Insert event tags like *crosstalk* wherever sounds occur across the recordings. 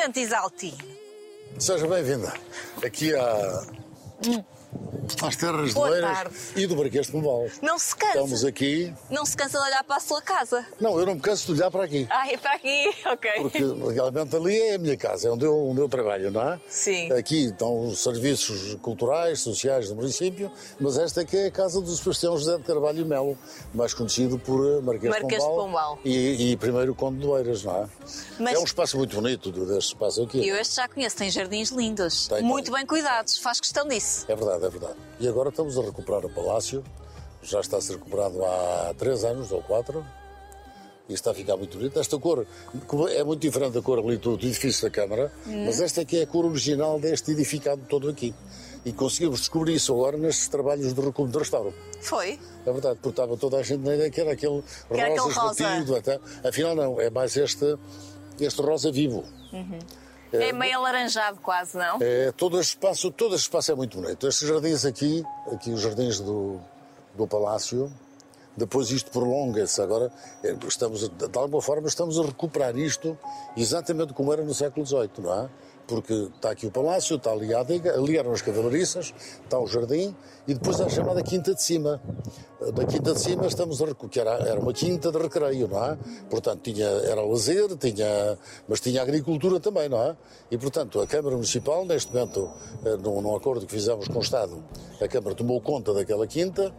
Presidente Isalti. Seja bem-vinda aqui à, às terras Boa de Leiras e do Marquês de Pombal. Não se cansa. Estamos aqui. Não se cansa de olhar para a sua casa. Não, eu não me canso de olhar para aqui. Ah, é para aqui, *laughs* ok. Porque legalmente ali é a minha casa, é onde eu, onde eu trabalho, não é? Sim. Aqui estão os serviços culturais, sociais do município, mas esta aqui é a casa do Sebastião José de Carvalho Melo, mais conhecido por eh, Marquês, Marquês de Pombal, Pombal. E, e primeiro Conde de Oeiras, não é? Mas- É um espaço muito bonito deste espaço aqui. Eu este já conheço, tem jardins lindos. Tem, muito tem. bem cuidados, faz questão disso. É verdade, é verdade. E agora estamos a recuperar o palácio. Já está a ser recuperado há três anos ou quatro. E está a ficar muito bonito. Esta cor é muito diferente da cor ali do do edifício da Câmara, mas esta aqui é a cor original deste edificado todo aqui. E conseguimos descobrir isso agora nestes trabalhos de recuo de restauro. Foi? É verdade, porque estava toda a gente na ideia que era aquele era aquele rosa rosa. Até. Afinal, não, é mais este, este rosa vivo. É, meio alaranjado quase, não? É, todo este espaço, todo este espaço é muito bonito. Estes jardins aqui, aqui os jardins do, do palácio, depois isto prolonga-se. Agora é, estamos, de alguma forma, estamos a recuperar isto exatamente como era no século XVIII, não é? Porque está aqui o palácio, está ali a adega, ali eram as cavalariças, está o jardim e depois há a chamada Quinta de Cima. Da Quinta de Cima estamos a recu- que era, uma quinta de recreio, não é? Portanto, tinha, era lazer, tinha, mas tinha agricultura também, não é? E, portanto, a Câmara Municipal, neste momento, eh, num, num acordo que fizemos com o Estado, a Câmara tomou conta daquela quinta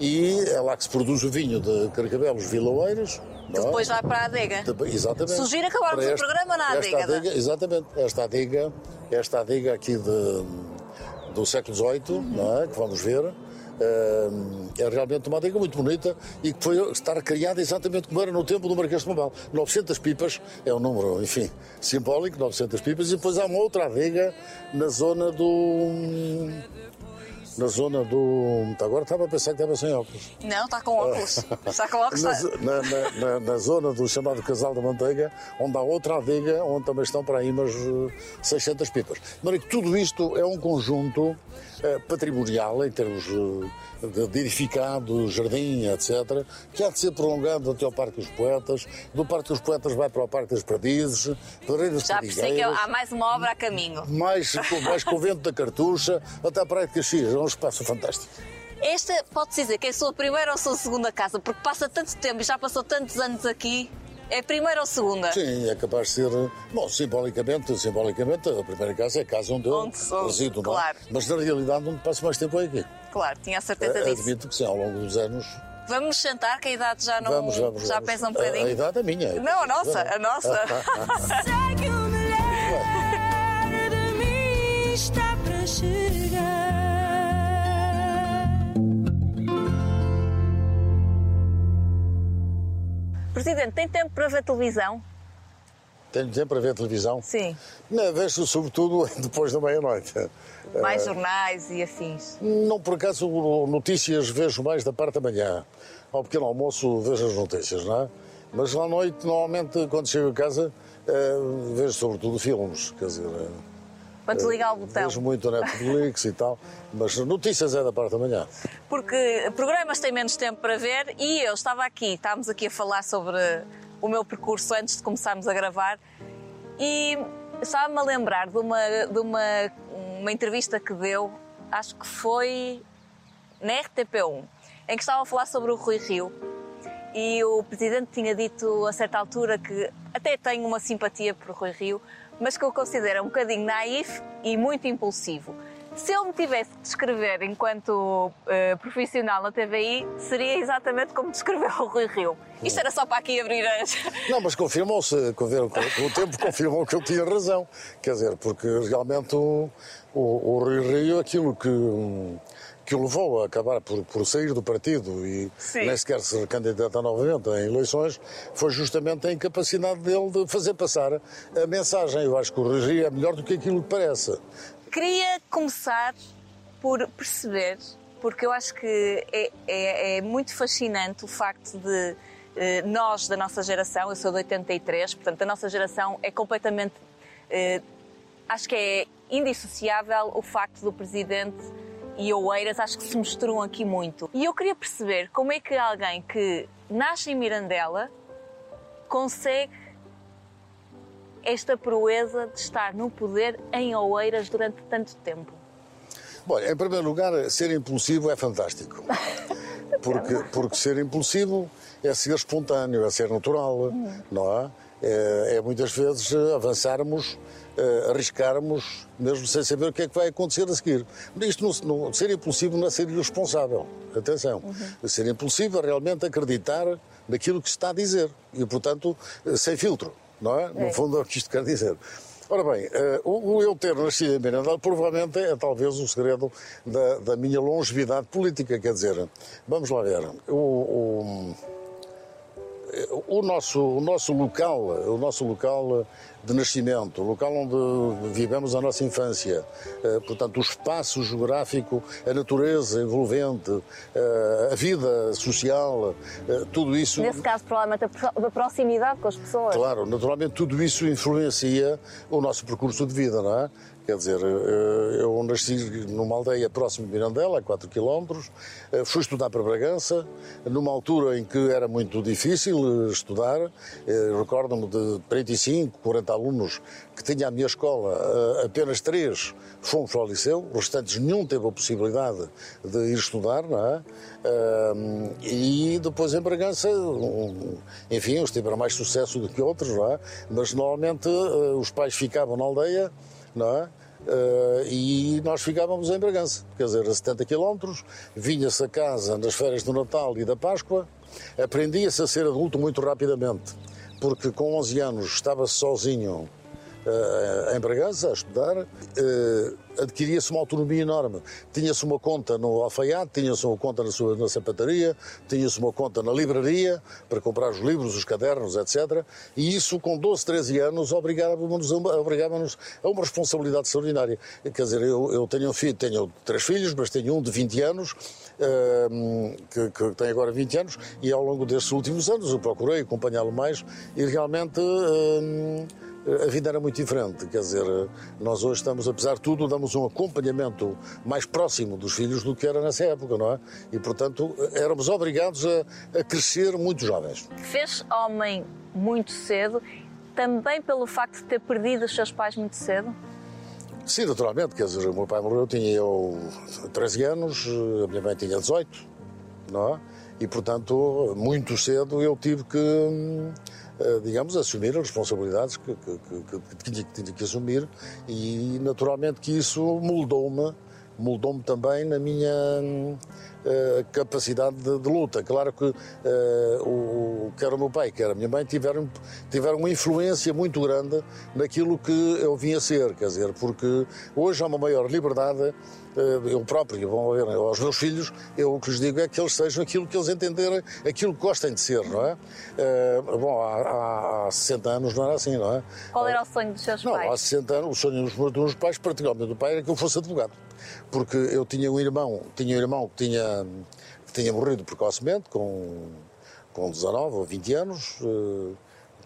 e é lá que se produz o vinho de Carcabelos Vilaoeiros. Que depois vai para a adega. Também- Exatamente. Sugiro acabarmos o programa na adega, adega exatamente. Esta adega, esta adega aqui de, do século XVIII, não é? que vamos ver, é realmente uma adega muito bonita e que foi estar criada exatamente como era no tempo do Marquês de Pombal. 900 pipas, é um número, enfim, simbólico, 900 pipas, e depois há uma outra adega na zona do... Na zona do... Agora estava a pensar que estava sem óculos. Não, está com óculos. Está com óculos. Na, na- na- na- na zona do chamado Casal da Manteiga, onde há outra adega, onde também estão para aí umas eh, 600 pipas. Mas que tudo isto é um conjunto eh, patrimonial, em termos eh, de, de edificado, jardim, etc., que há de ser prolongado até ao Parque dos Poetas. Do Parque dos Poetas vai para o Parque das Perdizes, Pedreiras Já percebi que há mais uma obra a caminho. mais, mais Convento da Cartucha, até a Praia de Caxias. É um espaço fantástico. Esta pode-se dizer que é a sua primeira ou a sua segunda casa, porque passa tanto tempo e já passou tantos anos aqui. É a primeira ou segunda? Sim, é capaz de ser. Bom, simbolicamente, simbolicamente, a primeira casa é a casa onde eu Onde sou, resido, não é? claro. Mas na realidade, onde passo mais tempo é aqui. Claro, tinha a certeza Eh, disso. Admito que sim, ao longo dos anos. Vamos nos sentar, que a idade já não. vamos, vamos. já vamos. pesa um A- bocadinho. A, idade é minha. Não, a nossa, a nossa. *laughs* Segue o melhor de mim está Presidente, tem tempo para ver televisão? Tenho tempo para ver televisão? Sim. Não, vejo sobretudo *laughs* depois da meia-noite. Mais Eh, jornais e afins. Não, por acaso, notícias vejo mais da parte da manhã. Ao pequeno almoço vejo as notícias, não é? Mas à noite, normalmente, quando chego a casa, eh, vejo sobretudo filmes. Quer dizer, eh, Para desligar o botão. vejo muito Netflix e tal. Mas notícias é da parte da manhã. Porque programas têm menos tempo para ver e eu estava aqui, estávamos aqui a falar sobre o meu percurso antes de começarmos a gravar e estava-me a lembrar de uma, de uma, uma entrevista que deu, acho que foi na RTP1, em que estava a falar sobre o Rui Rio e o Presidente tinha dito a certa altura que até tenho uma simpatia por Rui Rio, mas que eu considero um bocadinho naif e muito impulsivo. Se eu me tivesse de descrever enquanto eh, profissional na TVI, seria exatamente como descreveu o Rui Rio. Isto era só para aqui abrir as... Não, mas confirmou-se, com o tempo confirmou que eu tinha razão. Quer dizer, porque realmente o, o, o Rui Rio, aquilo que, que o levou a acabar por, por sair do partido e Sim. nem sequer se candidatar novamente em eleições, foi justamente a incapacidade dele de fazer passar a mensagem. Eu acho que o Rui é melhor do que aquilo que parece. Queria começar por perceber, porque eu acho que é, é- é muito fascinante o facto de eh, nós, da nossa geração, eu sou de 83, portanto, a nossa geração é completamente. eh, acho que é indissociável o facto do Presidente e Oeiras, acho que se misturam aqui muito. E eu queria perceber como é que alguém que nasce em Mirandela consegue esta proeza de estar no poder em Oeiras durante tanto tempo? Bom, em primeiro lugar, ser impulsivo é fantástico. *laughs* Porque, porque ser impulsivo é ser espontâneo, é ser natural, não é? É, é muitas vezes avançarmos, eh, arriscarmos, mesmo sem saber o que é que vai acontecer a seguir. Isto não, não- ser impulsivo não é ser irresponsável. Atenção. Ser impulsivo é realmente acreditar naquilo que se está a dizer. E, portanto, eh, sem filtro, não é? No É. fundo é o que isto quer dizer. Ora bem, eh, o, o eu ter nascido em Mirandela provavelmente é talvez o segredo da, da minha longevidade política. Quer dizer, vamos lá ver. O, o- o nosso, o nosso local, o nosso local de nascimento, o local onde vivemos a nossa infância, eh, portanto, o espaço geográfico, a natureza envolvente, eh, a vida social, eh, tudo isso. Nesse caso, provavelmente a pro- a proximidade com as pessoas. Claro, naturalmente tudo isso influencia o nosso percurso de vida, não é? Quer dizer, eh, eu nasci numa aldeia próxima de Mirandela, a 4 km, fui estudar para Bragança, numa altura em que era muito difícil eh, estudar. Eh, Recordo-me de 35, 40 alunos que tinha a minha escola, eh, apenas três fomos ao liceu, os restantes nenhum teve a possibilidade de ir estudar, não é? Eh, E depois em Bragança, enfim, uns tiveram mais sucesso do que outros, não é? Mas normalmente eh, os pais ficavam na aldeia, não é? Eh, e nós ficávamos em Bragança, quer dizer, a 70 quilómetros, vinha-se a casa nas férias do Natal e da Páscoa, aprendia-se a ser adulto muito rapidamente, porque com 11 anos estava sozinho em Bragança a estudar, eh, adquiria-se uma autonomia enorme. Tinha-se uma conta no alfaiate, tinha-se uma conta na, sua, na sapataria, tinha-se uma conta na livraria para comprar os livros, os cadernos, etc. E isso, com 12, 13 anos, obrigava-nos a, uma- obrigava-nos a uma responsabilidade extraordinária. Quer dizer, eu, eu tenho um filho, tenho três filhos, mas tenho um de 20 anos, eh, que, que tem agora 20 anos, e ao longo destes últimos anos eu procurei acompanhá-lo mais e realmente. Eh, a vida era muito diferente, quer dizer, nós hoje estamos, apesar de tudo, damos um acompanhamento mais próximo dos filhos do que era nessa época, não é? E, portanto, éramos obrigados a, a crescer muito jovens. Fez homem muito cedo, também pelo facto de ter perdido os seus pais muito cedo? Sim, naturalmente, quer dizer, o meu pai morreu, tinha eu 13 anos, a minha mãe tinha 18, não é? E, portanto, muito cedo eu tive que, hum, eh, digamos, assumir as responsabilidades que, que- que- que que assumir e, naturalmente, que isso moldou-me, moldou-me também na minha eh, capacidade de, de luta. Claro que eh, o, quer o meu pai, quer a minha mãe tiveram, tiveram uma influência muito grande naquilo que eu vim a ser, quer dizer, porque hoje há uma maior liberdade eh, eu próprio, vão ver, aos meus filhos, eu o que lhes digo é que eles sejam aquilo que eles entenderem, aquilo que gostem de ser, não é? Eh, bom, há, há, há 60 anos não era assim, não é? Qual era o sonho dos seus Não, há pais? 60 anos, o sonho dos meus, dos meus pais, particularmente do pai, era que eu fosse advogado. Porque eu tinha um irmão, tinha um irmão que tinha, que tinha morrido precocemente, com, com 19 ou 20 anos.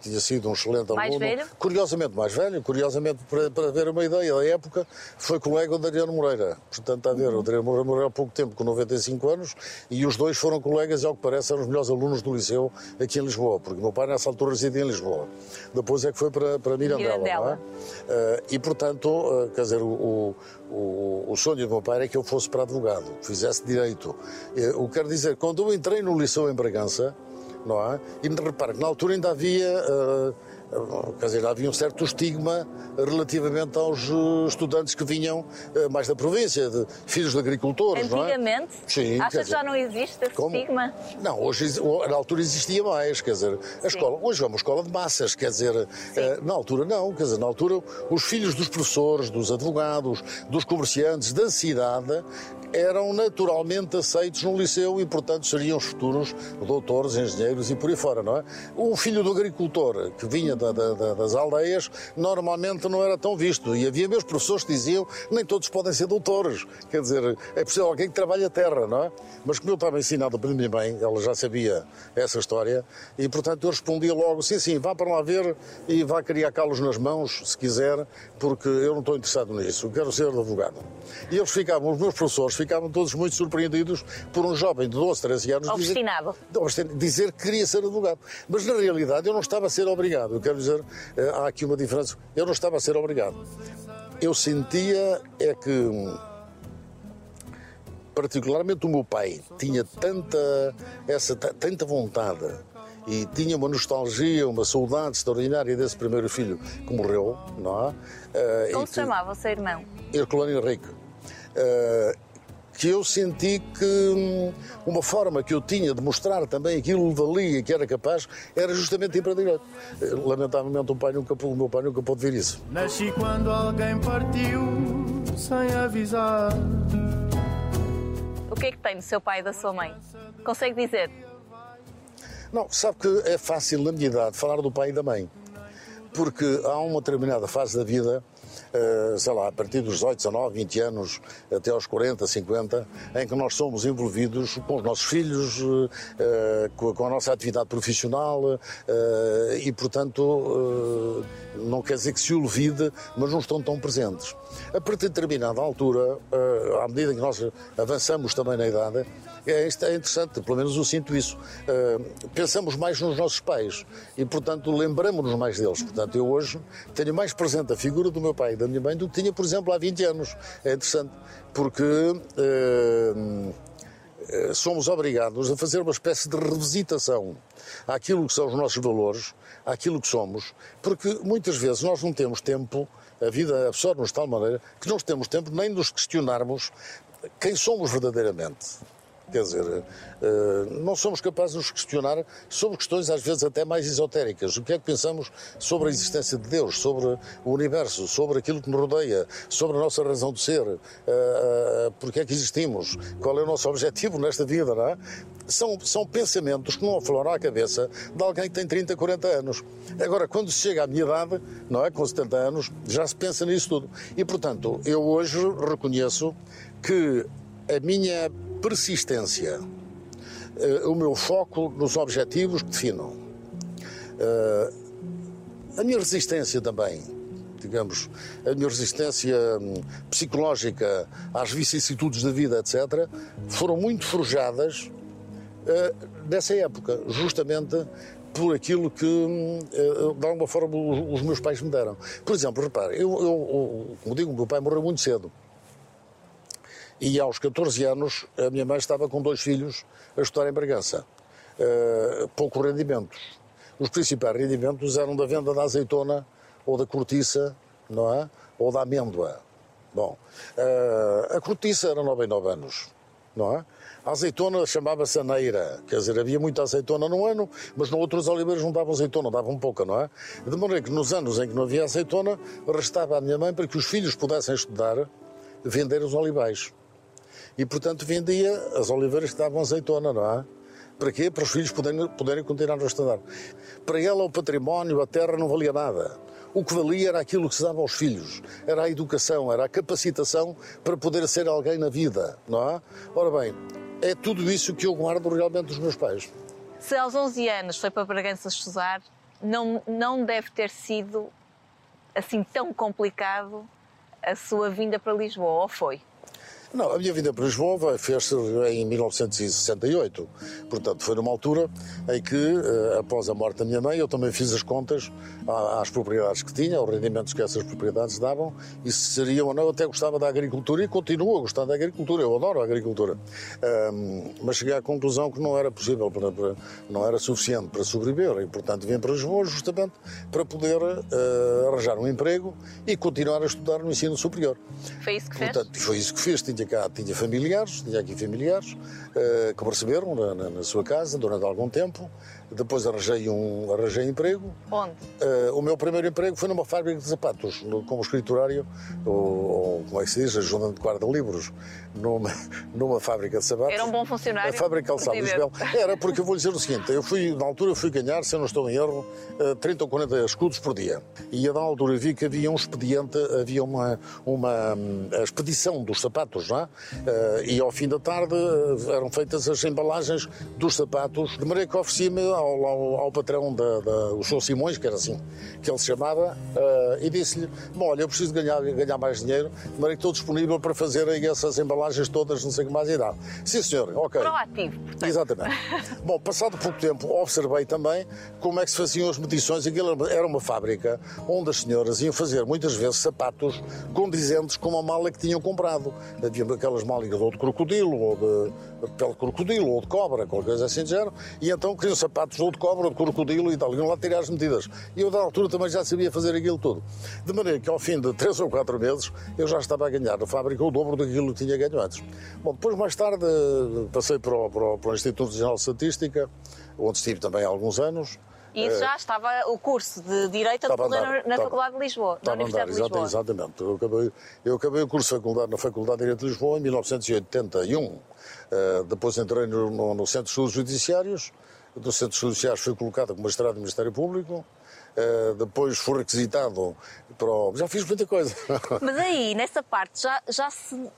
Tinha sido um excelente Mais aluno. velho? Curiosamente mais velho, curiosamente, para, para ver uma ideia da época, foi colega do Adriano Moreira. Portanto, a ver, o Adriano Moreira morreu há pouco tempo, com 95 anos, e os dois foram colegas, e ao que parece, eram os melhores alunos do liceu aqui em Lisboa, porque meu pai nessa altura residia em Lisboa. Depois é que foi para, para Mirandela. Mirandela. não é? Eh, e, portanto, eh, quer dizer, o, o, o sonho do meu pai era que eu fosse para advogado, que fizesse direito. Eh, o que quero dizer, quando eu entrei no liceu em Bragança, não é? E repara que na altura ainda havia, eh, quer dizer, havia um certo estigma relativamente aos eh, estudantes que vinham eh, mais da província, de filhos de agricultores, não é? Antigamente? Sim, quer Acha que dizer, já não existe esse como? estigma? Não, hoje na altura existia mais, quer dizer, a escola, hoje é uma escola de massas, quer dizer, eh, na altura não, quer dizer, na altura os filhos dos professores, dos advogados, dos comerciantes da cidade eram naturalmente aceitos no liceu e, portanto, seriam os futuros doutores, engenheiros e por aí fora, não é? O filho do agricultor que vinha da- da- da- das aldeias normalmente não era tão visto e havia mesmo professores que diziam nem todos podem ser doutores, quer dizer, é preciso alguém que trabalhe a terra, não é? Mas como eu estava ensinado pela minha mãe, ela já sabia essa história e, portanto, eu respondia logo, sim, sim, vá para lá ver e vá criar calos nas mãos, se quiser, porque eu não estou interessado nisso, eu quero ser advogado. E eles ficavam, os meus professores ficavam todos muito surpreendidos por um jovem de 12, 13 anos dizer, Obstinado. dizer que queria ser advogado. Mas, na realidade, eu não estava a ser obrigado. Quer quero dizer, eh, há aqui uma diferença. Eu não estava a ser obrigado. Eu sentia é que, particularmente o meu pai, tinha tanta, essa, ta- tanta vontade e tinha uma nostalgia, uma saudade extraordinária desse primeiro filho que morreu, não é? Eh, Como se chamava o seu irmão? Herculano Henrique, eh, que eu senti que hum, uma forma que eu tinha de mostrar também aquilo que valia, que era capaz, era justamente ir para a direita. Eh, Lamentavelmente o, pai nunca, o meu pai nunca pôde ver isso. Nasci quando alguém partiu sem avisar. O que é que tem do seu pai e da sua mãe? Consegue dizer? Não, sabe que é fácil na minha idade falar do pai e da mãe. Porque há uma determinada fase da vida, sei lá, a partir dos 18, 19, 20 anos, até aos 40, 50, em que nós somos envolvidos com os nossos filhos, eh, com a- com a nossa atividade profissional eh, e, portanto, eh, não quer dizer que se olvide, mas não estão tão presentes. A partir de determinada altura, eh, à medida que nós avançamos também na idade, é, é interessante, pelo menos eu sinto isso. Pensamos mais nos nossos pais e, portanto, lembramos-nos mais deles. Portanto, eu hoje tenho mais presente a figura do meu pai da minha mãe do que tinha, por exemplo, há 20 anos. É interessante, porque uh, uh, somos obrigados a fazer uma espécie de revisitação àquilo que são os nossos valores, àquilo que somos, porque muitas vezes nós não temos tempo, a vida absorve-nos de tal maneira que não temos tempo nem nos questionarmos quem somos verdadeiramente. Quer dizer, eh, não somos capazes de nos questionar sobre questões às vezes até mais esotéricas. O que é que pensamos sobre a existência de Deus, sobre o universo, sobre aquilo que nos rodeia, sobre a nossa razão de ser, eh, eh, porque é que existimos, qual é o nosso objetivo nesta vida, não é? São, são pensamentos que não afloram à cabeça de alguém que tem 30, 40 anos. Agora, quando se chega à minha idade, não é? Com 70 anos, já se pensa nisso tudo. E, portanto, eu hoje reconheço que a minha persistência, eh, o meu foco nos objetivos que defino, eh, a minha resistência também, digamos, a minha resistência hum, psicológica às vicissitudes da vida, etc., foram muito forjadas eh, nessa época, justamente por aquilo que, hum, de alguma forma, os, meus pais me deram. Por exemplo, repare, eu, eu, como digo, o meu pai morreu muito cedo. E aos 14 anos, a minha mãe estava com dois filhos a estudar em Bragança. Uh, poucos rendimentos. Os principais rendimentos eram da venda da azeitona ou da cortiça, não é? Ou da amêndoa. Bom, uh, a cortiça era 9 em 9 anos, não é? A azeitona chamava-se aneira, quer dizer, havia muita azeitona no ano, mas no outros oliveiros não davam azeitona, davam pouca, não é? De maneira que nos anos em que não havia azeitona, restava à minha mãe para que os filhos pudessem estudar, vender os olivais. E, portanto, vendia as oliveiras que davam azeitona, não é? Para quê? Para os filhos poderem, poderem continuar a estudar. Para ela, o património, a terra, não valia nada. O que valia era aquilo que se dava aos filhos. Era a educação, era a capacitação para poder ser alguém na vida, não é? Ora bem, é tudo isso que eu guardo realmente dos meus pais. Se aos 11 anos foi para Bragança estudar, não, não deve ter sido assim tão complicado a sua vinda para Lisboa, ou foi? Não, a minha vinda para Lisboa fez-se em 1968. Portanto, foi numa altura em que, eh, após a morte da minha mãe, eu também fiz as contas às propriedades que tinha, aos rendimentos que essas propriedades davam, e se seriam ou não. Eu até gostava da agricultura e continuo a gostar da agricultura. Eu adoro a agricultura. Ahm, mas cheguei à conclusão que não era possível, não era suficiente para sobreviver. E, portanto, vim para Lisboa justamente para poder eh, arranjar um emprego e continuar a estudar no ensino superior. Foi isso que fez? Portanto, foi isso que fiz. Tinha cá, tinha familiares, tinha aqui familiares eh, que me receberam na, na- na sua casa durante algum tempo. Depois arranjei um arranjei emprego. Onde? Eh, o meu primeiro emprego foi numa fábrica de sapatos, no- como escriturário, ou, ou como é que se diz, ajudante de guarda-livros, numa, *laughs* numa fábrica de sapatos. Era um bom funcionário? A fábrica Podia Isabel. Era, porque eu vou lhe dizer o seguinte: eu fui, na altura, eu fui ganhar, se eu não estou em erro, eh, 30 ou 40 escudos por dia. E a da altura vi que havia um expediente, havia uma, uma hum, expedição dos sapatos é? Eh, e ao fim da tarde eh, eram feitas as embalagens dos sapatos, de maneira que ofereci-me ao, ao, ao patrão, da, da, o Sr. Simões, que era assim que ele se chamava, eh, e disse-lhe: Bom, olha, eu preciso ganhar, ganhar mais dinheiro, de maneira que estou disponível para fazer essas embalagens todas, não sei que mais e dá. Sim, senhor, ok. Proativo, portanto. Exatamente. *laughs* Bom, passado pouco tempo, observei também como é que se faziam as medições. Aquilo era uma fábrica onde as senhoras iam fazer muitas vezes sapatos condizentes com a mala que tinham comprado. Aquelas malas ou de crocodilo, ou de pele de crocodilo, ou de cobra, qualquer coisa assim de género, e então queriam sapatos ou de cobra, ou de crocodilo e tal. Iam lá tirar as medidas. E eu, da altura, também já sabia fazer aquilo tudo. De maneira que, ao fim de três ou quatro meses, eu já estava a ganhar na fábrica o dobro daquilo que tinha ganho antes. Bom, depois, mais tarde, passei para o, para o, para o Instituto Nacional de Estatística, onde estive também há alguns anos. E isso já estava o curso de Direito a decorrer na, na Faculdade de Lisboa, na a andar, Universidade de Lisboa. exata- exatamente. Eu acabei, eu acabei o curso de faculdade, na Faculdade de Direito de Lisboa em 1981. Eh, depois entrei no, no- no Centro de Estudos Judiciários. Do Centro de Estudos Judiciários fui colocado como magistrado do Ministério Público. Eh, depois fui requisitado para o... Já fiz muita coisa. Mas aí, nessa parte, já, já se.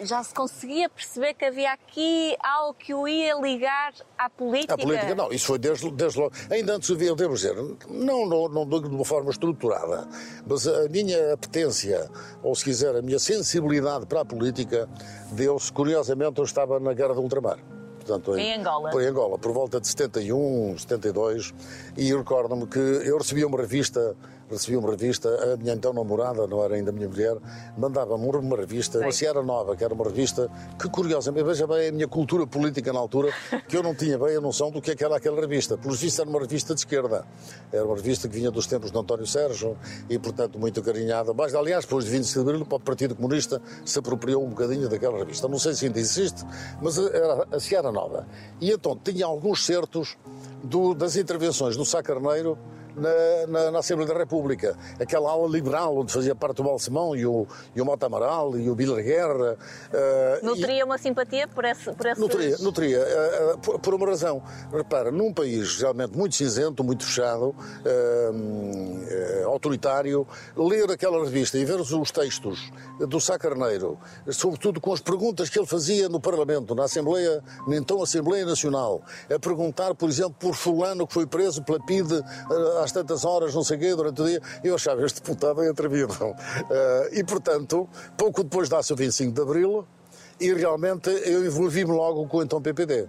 Já se conseguia perceber que havia aqui algo que o ia ligar à política? A política, não, isso foi desde, desde logo. Ainda antes havia, eu devo dizer, não, não, não de uma forma estruturada, mas a minha apetência, ou se quiser, a minha sensibilidade para a política, deu-se, curiosamente, eu estava na Guerra do Ultramar. Portanto, Em Angola? Em Angola, por volta de 71, 72, e recordo-me que eu recebi uma revista, recebi uma revista, a minha então namorada, não era ainda a minha mulher, mandava-me uma revista, uma Sierra Nova, que era uma revista que, curiosamente, veja bem a minha cultura política na altura, que eu não tinha bem a noção do que é que era aquela revista. Pelos vistos, era uma revista de esquerda. Era uma revista que vinha dos tempos de António Sérgio e, portanto, muito acarinhada. Mas, aliás, depois de 25 de Abril, o Partido Comunista se apropriou um bocadinho daquela revista. Não sei se ainda existe, mas era a Sierra Nova. E então tinha alguns certos do- das intervenções do Sá Carneiro na, na- na Assembleia da República. Aquela ala liberal onde fazia parte o Balsemão e o, e o Mota Amaral e o Bilar Guerra. e- Nutria uma simpatia por esse. Por esses... Nutria, nutria eh, por, por uma razão. Repara, num país realmente muito cinzento, muito fechado, eh, autoritário, ler aquela revista e ver os, os textos do Sá Carneiro, sobretudo com as perguntas que ele fazia no Parlamento, na Assembleia, na então Assembleia Nacional, a perguntar, por exemplo, por fulano que foi preso pela PIDE eh, às tantas horas, não sei o quê, durante o dia, eu achava este deputado é atrevido. Eh, e, portanto, pouco depois dá-se o 25 de Abril, e realmente eu envolvi-me logo com o então PPD.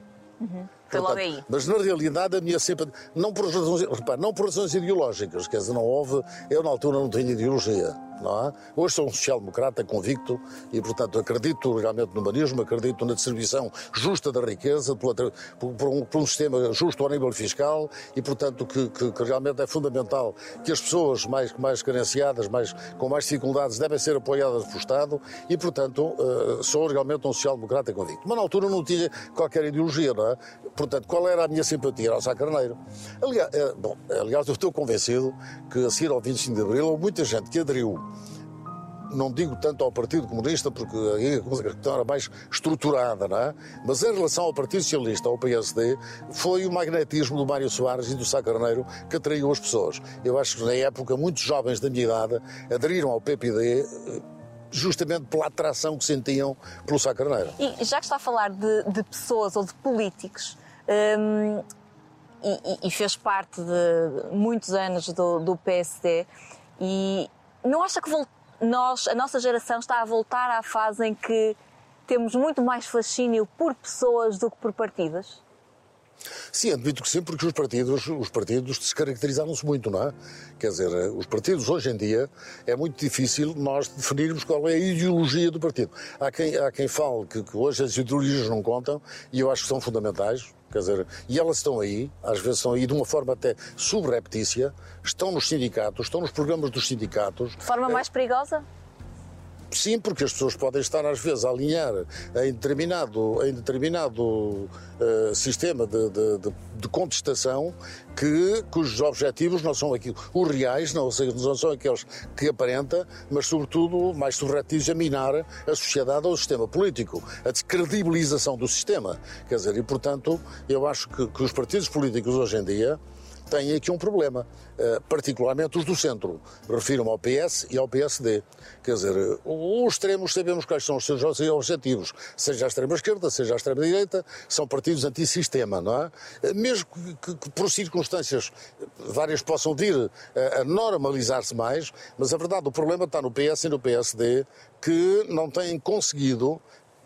Foi logo Portanto, aí. Mas na realidade a minha simpatia, não por razões, repare, não por razões ideológicas, quer dizer, não houve, eu na altura não tinha ideologia, não é? Hoje sou um social-democrata convicto e, portanto, acredito realmente no humanismo, acredito na distribuição justa da riqueza, por, por- um, por um sistema justo ao nível fiscal e, portanto, que, que- que realmente é fundamental que as pessoas mais, mais carenciadas, mais, com mais dificuldades, devem ser apoiadas pelo Estado e, portanto, eh, sou realmente um social-democrata convicto. Mas na altura não tinha qualquer ideologia, não é? Portanto, qual era a minha simpatia? Era o Sá Carneiro. Aliás, eh, bom, aliás, eu estou convencido que a seguir ao 25 de Abril houve muita gente que aderiu não digo tanto ao Partido Comunista, porque aí a questão era mais estruturada, não é? Mas em relação ao Partido Socialista, ao PSD, foi o magnetismo do Mário Soares e do Sá Carneiro que atraiu as pessoas. Eu acho que na época muitos jovens da minha idade aderiram ao PPD justamente pela atração que sentiam pelo Sá Carneiro. E já que está a falar de, de pessoas ou de políticos, hum, e, e- fez parte de muitos anos do, do PSD, e não acha que vol- nós, a nossa geração está a voltar à fase em que temos muito mais fascínio por pessoas do que por partidos? Sim, admito que sim, porque os partidos, os partidos descaracterizaram-se muito, não é? Quer dizer, os partidos hoje em dia é muito difícil nós definirmos qual é a ideologia do partido. Há quem, há quem fale que, que hoje as ideologias não contam e eu acho que são fundamentais. Quer dizer, e elas estão aí, às vezes estão aí de uma forma até subreptícia, estão nos sindicatos, estão nos programas dos sindicatos. De forma mais perigosa? Sim, porque as pessoas podem estar às vezes a alinhar em determinado, em determinado eh, sistema de, de- de- contestação que, cujos objetivos não são aquilo, os reais, não, não são aqueles que aparenta, mas sobretudo mais subretis a minar a sociedade ou o sistema político, a descredibilização do sistema. Quer dizer, e portanto, eu acho que, que os partidos políticos hoje em dia têm aqui um problema, eh, particularmente os do centro. Refiro-me ao PS e ao PSD. Quer dizer, eh, os extremos sabemos quais são os seus objetivos, seja a extrema-esquerda, seja a extrema-direita, são partidos antissistema, não é? Eh, Mesmo que, que- por circunstâncias várias possam vir a, a normalizar-se mais, mas a verdade, o problema está no PS e no PSD, que não têm conseguido,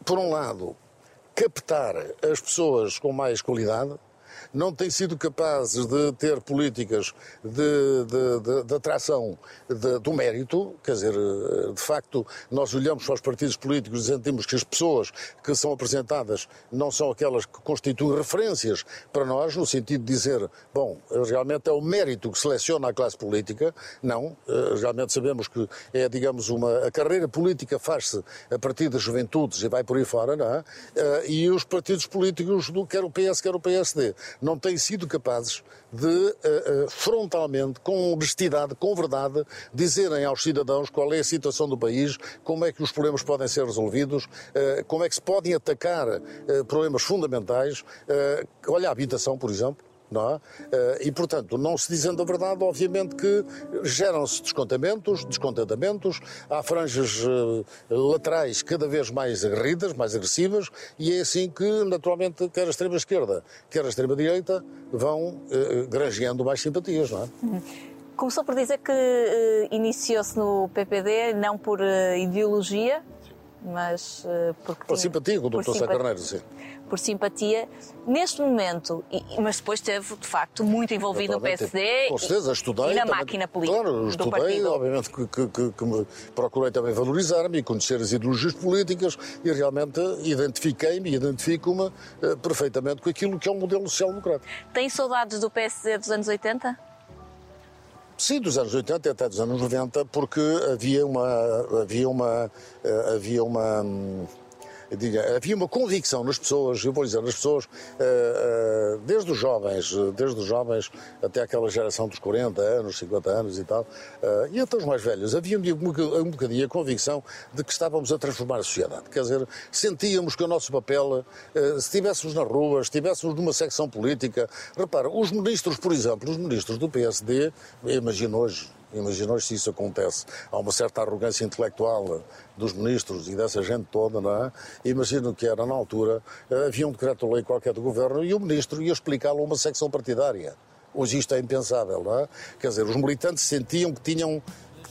por um lado, captar as pessoas com mais qualidade, não têm sido capazes de ter políticas de, de- de- de atração do mérito, quer dizer, eh, de facto, nós olhamos para os partidos políticos e sentimos que as pessoas que são apresentadas não são aquelas que constituem referências para nós, no sentido de dizer, bom, realmente é o mérito que seleciona a classe política. Não, eh, realmente sabemos que é, digamos, uma, a carreira política faz-se a partir das juventudes e vai por aí fora, não é? Eh, E os partidos políticos, do, quer o PS, quer o PSD, não têm sido capazes de eh, eh, frontalmente, com honestidade, com verdade, dizerem aos cidadãos qual é a situação do país, como é que os problemas podem ser resolvidos, eh, como é que se podem atacar problemas fundamentais. Olha, a habitação, por exemplo. Não é? Eh, E, portanto, não se dizendo a verdade, obviamente que geram-se descontamentos, descontentamentos, há franjas eh, laterais cada vez mais aguerridas, mais agressivas, e é assim que, naturalmente, quer a extrema-esquerda, quer a extrema-direita, vão eh, granjeando mais simpatias, não é? Começou por dizer que eh, iniciou-se no PPD não por eh, ideologia, mas eh, porque Por tinha- simpatia com o Dr. Sá Carneiro, sim. Por simpatia. Neste momento, e- mas depois esteve, de facto, muito envolvido no PSD Com certeza, estudei. e na também- máquina política Claro, do estudei, partido. obviamente que, que- que- que me procurei também valorizar-me e conhecer as ideologias políticas e realmente identifiquei-me e identifico-me eh, perfeitamente com aquilo que é o modelo social-democrático. Tem saudades do PSD dos anos 80? Sim, dos anos 80 e até dos anos 90, porque havia uma. Havia uma. eh, Havia uma. Diga, havia uma convicção nas pessoas, eu vou dizer, nas pessoas, eh, eh, desde os jovens, eh, desde os jovens até aquela geração dos 40 anos, 50 anos e tal, e até os mais velhos, havia um boca- bocadinho a convicção de que estávamos a transformar a sociedade. Quer dizer, sentíamos que o nosso papel, se estivéssemos nas ruas, se estivéssemos numa secção política, repara, os ministros, por exemplo, os ministros do PSD, imagino hoje, Imagina hoje se isso acontece. Há uma certa arrogância intelectual dos ministros e dessa gente toda, não é? Imagino que era na altura, eh, havia um decreto-lei qualquer do governo e o ministro ia explicá-lo a uma secção partidária. Hoje isto é impensável, não é? Quer dizer, os militantes sentiam que tinham,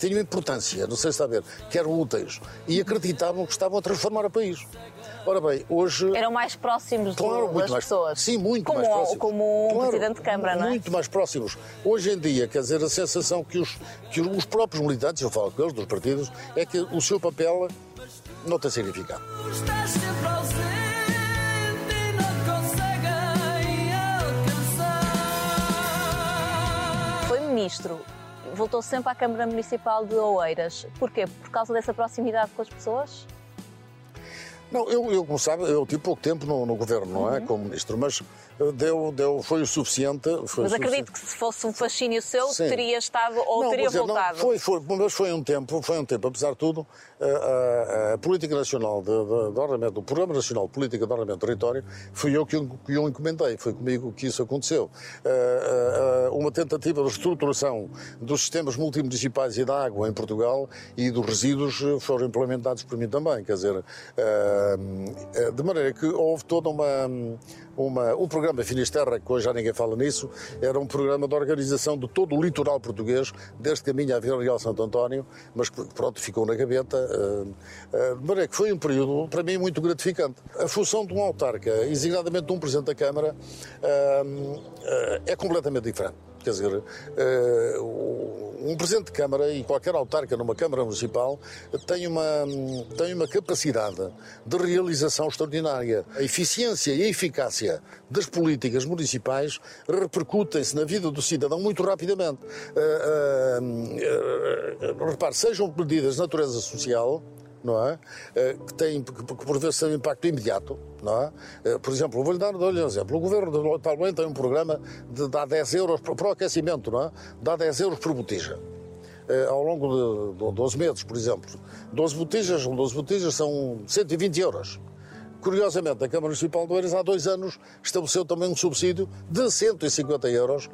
tinham importância, não sei ver, que eram úteis e acreditavam que estavam a transformar o país. Ora bem, hoje. Eram mais próximos do- Claro, das muito mais, pessoas. Sim, muito como, mais próximos. Como um Claro, presidente de Câmara, não é? Muito mais próximos. Hoje em dia, quer dizer, a sensação que os, que os próprios militantes, eu falo com eles, dos partidos, é que o seu papel não tem significado. Foi ministro. Voltou sempre à Câmara Municipal de Oeiras. Porquê? Por causa dessa proximidade com as pessoas? Não, eu, eu como sabe, eu tive pouco tempo no, no governo, não é? Como ministro, mas deu, deu, foi o suficiente. Foi Mas acredito suficiente. que se fosse um fascínio seu, Sim. teria estado ou Não, teria dizer, não, voltado. foi, foi, mas foi um tempo, foi um tempo, apesar de tudo, a, a- a Política Nacional de, de, de Ordenamento, o Programa Nacional de Política de Ordenamento do Território, fui eu que, o- que o encomendei, foi comigo que isso aconteceu. Uma tentativa de reestruturação dos sistemas multimunicipais e da água em Portugal e dos resíduos foram implementados por mim também, quer dizer, de maneira que houve toda uma, uma o programa Finisterra, que hoje já ninguém fala nisso, era um programa de organização de todo o litoral português, desde Caminha a Vila Real Santo António, mas pronto, ficou na gaveta. ah, ah, de maneira que foi um período, para mim, muito gratificante. A função de um autarca, designadamente de um Presidente da Câmara, ah, é completamente diferente. Quer dizer, eh, um Presidente de Câmara e qualquer autarca numa Câmara Municipal tem uma, tem uma capacidade de realização extraordinária. A eficiência e a eficácia das políticas municipais repercutem-se na vida do cidadão muito rapidamente. Eh, eh, repare, sejam medidas de natureza social, não é? Eh, Que têm, que, por vezes têm um impacto imediato, não é? Eh, Por exemplo, vou-lhe dar, dou-lhe um exemplo. O governo de Palmeiras tem um programa de dar 10 euros para o aquecimento, não é? Dá 10 euros por botija. Eh, Ao longo de 12 meses, por exemplo. 12 botijas, 12 botijas são 120 euros. Curiosamente, a Câmara Municipal de Oeiras há dois anos estabeleceu também um subsídio de 150 euros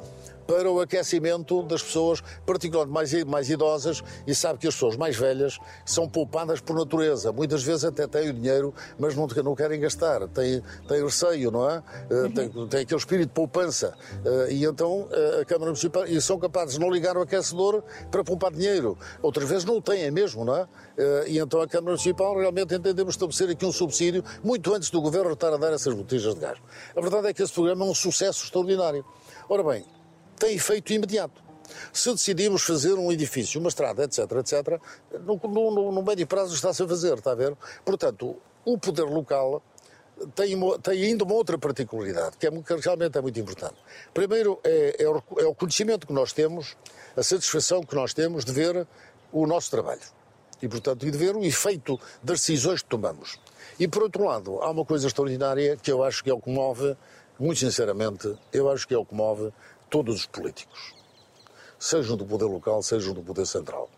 para o aquecimento das pessoas, particularmente mais, mais idosas, e sabe que as pessoas mais velhas são poupadas por natureza. Muitas vezes até têm o dinheiro, mas não, não querem gastar, têm, têm receio, não é? Uh, têm, têm aquele espírito de poupança. Uh, e então uh, a Câmara Municipal, e são capazes de não ligar o aquecedor para poupar dinheiro. Outras vezes não o têm mesmo, não é? e então a Câmara Municipal realmente entendemos estabelecer aqui um subsídio muito antes do Governo estar a dar essas botijas de gás. A verdade é que esse programa é um sucesso extraordinário. Ora bem, tem efeito imediato. Se decidimos fazer um edifício, uma estrada, etc., etc., no, no, no médio prazo está-se a fazer, está a ver? Portanto, o poder local tem, tem, ainda uma outra particularidade, que, é, que realmente é muito importante. Primeiro, é, é, o, é, o, conhecimento que nós temos, a satisfação que nós temos de ver o nosso trabalho. E, portanto, e de ver o efeito das decisões que tomamos. E, por outro lado, há uma coisa extraordinária que eu acho que é o que move, muito sinceramente, eu acho que é o que move todos os políticos sejam do poder local, sejam do poder central.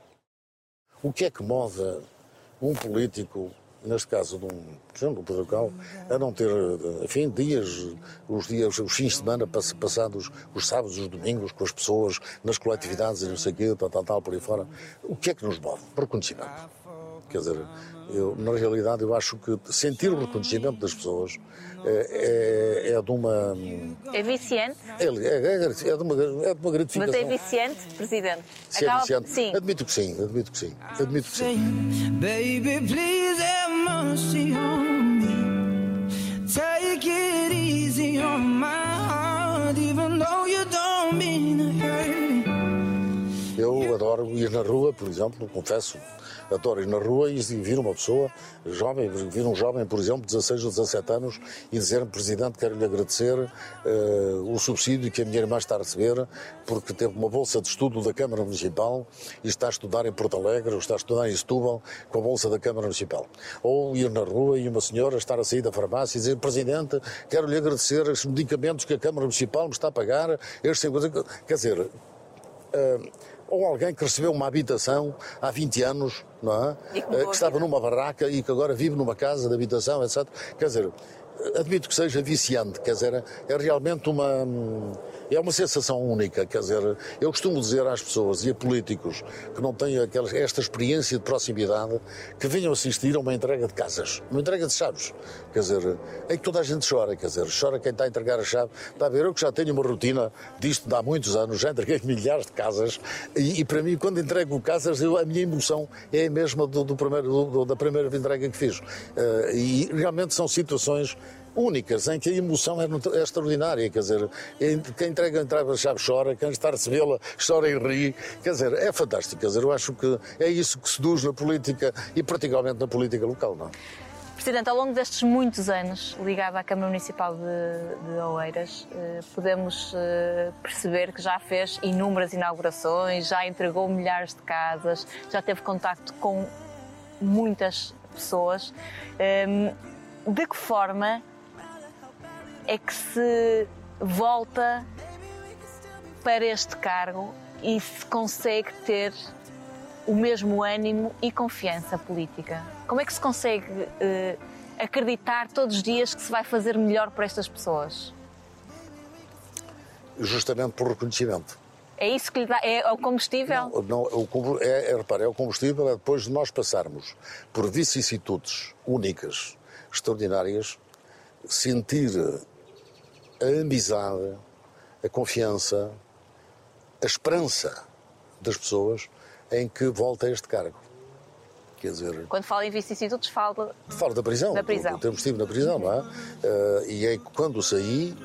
O que é que move um político, neste caso de um, exemplo, do poder local, a não ter, enfim, dias, os dias, os fins de semana passados, os sábados, os domingos, com as pessoas, nas coletividades e não sei o quê, tal, tal, tal, por aí fora. O que é que nos move? Reconhecimento. Quer dizer, eu, na realidade, eu acho que sentir o reconhecimento das pessoas é, é, é de uma. É viciante? É, é, é, é, de, uma, é de uma gratificação. Mas é viciante, Presidente? Se Acaba... é viciante? Sim. Admito que sim, admito que sim. Admito que sim. Baby, please have mercy on me. Take it easy on my adoro ir na rua, por exemplo, confesso adoro ir na rua e vir uma pessoa jovem, vir um jovem, por exemplo, 16 ou 17 anos, e dizer-me, Presidente, quero-lhe agradecer uh, o subsídio que a minha irmã está a receber, porque teve uma bolsa de estudo da Câmara Municipal e está a estudar em Porto Alegre, ou está a estudar em Setúbal, com a bolsa da Câmara Municipal. Ou ir na rua e uma senhora estar a sair da farmácia e dizer, Presidente, quero-lhe agradecer os medicamentos que a Câmara Municipal me está a pagar, estes Quer dizer, uh, ou alguém que recebeu uma habitação há 20 anos, não é? que, que estava numa barraca e que agora vive numa casa de habitação, etc. Quer dizer, admito que seja viciante, quer dizer, é realmente uma é uma sensação única, quer dizer, eu costumo dizer às pessoas e a políticos que não têm aquelas, esta experiência de proximidade que venham assistir a uma entrega de casas, uma entrega de chaves, quer dizer, é que toda a gente chora, quer dizer, chora quem está a entregar a chave, está a ver, eu que já tenho uma rotina disto há muitos anos, já entreguei *laughs* milhares de casas e, e para mim, quando entrego casas, eu, a minha emoção é a mesma do, do primeiro, do, da primeira entrega que fiz. Uh, e realmente são situações únicas, em que a emoção é, é extraordinária, quer dizer, quem entrega a chave chora, quem está a recebê-la chora e ri, quer dizer, é fantástico, quer dizer, eu acho que é isso que seduz na política e particularmente na política local, não é? Presidente, ao longo destes muitos anos ligado à Câmara Municipal de, de Oeiras, eh, podemos eh, perceber que já fez inúmeras inaugurações, já entregou milhares de casas, já teve contacto com muitas pessoas. Eh, de que forma é que se volta para este cargo e se consegue ter o mesmo ânimo e confiança política? Como é que se consegue uh, acreditar todos os dias que se vai fazer melhor para estas pessoas? Justamente por reconhecimento. É isso que lhe dá? É o combustível? Não, não o, é, é, repare, é o combustível é depois de nós passarmos por vicissitudes únicas, extraordinárias, sentir a amizade, a confiança, a esperança das pessoas em que volta a este cargo. Quer dizer. Quando fala em vicissitudes, fala. Falo da prisão. Da prisão. O tempo estive na prisão, não é? Uh, e é que quando saí,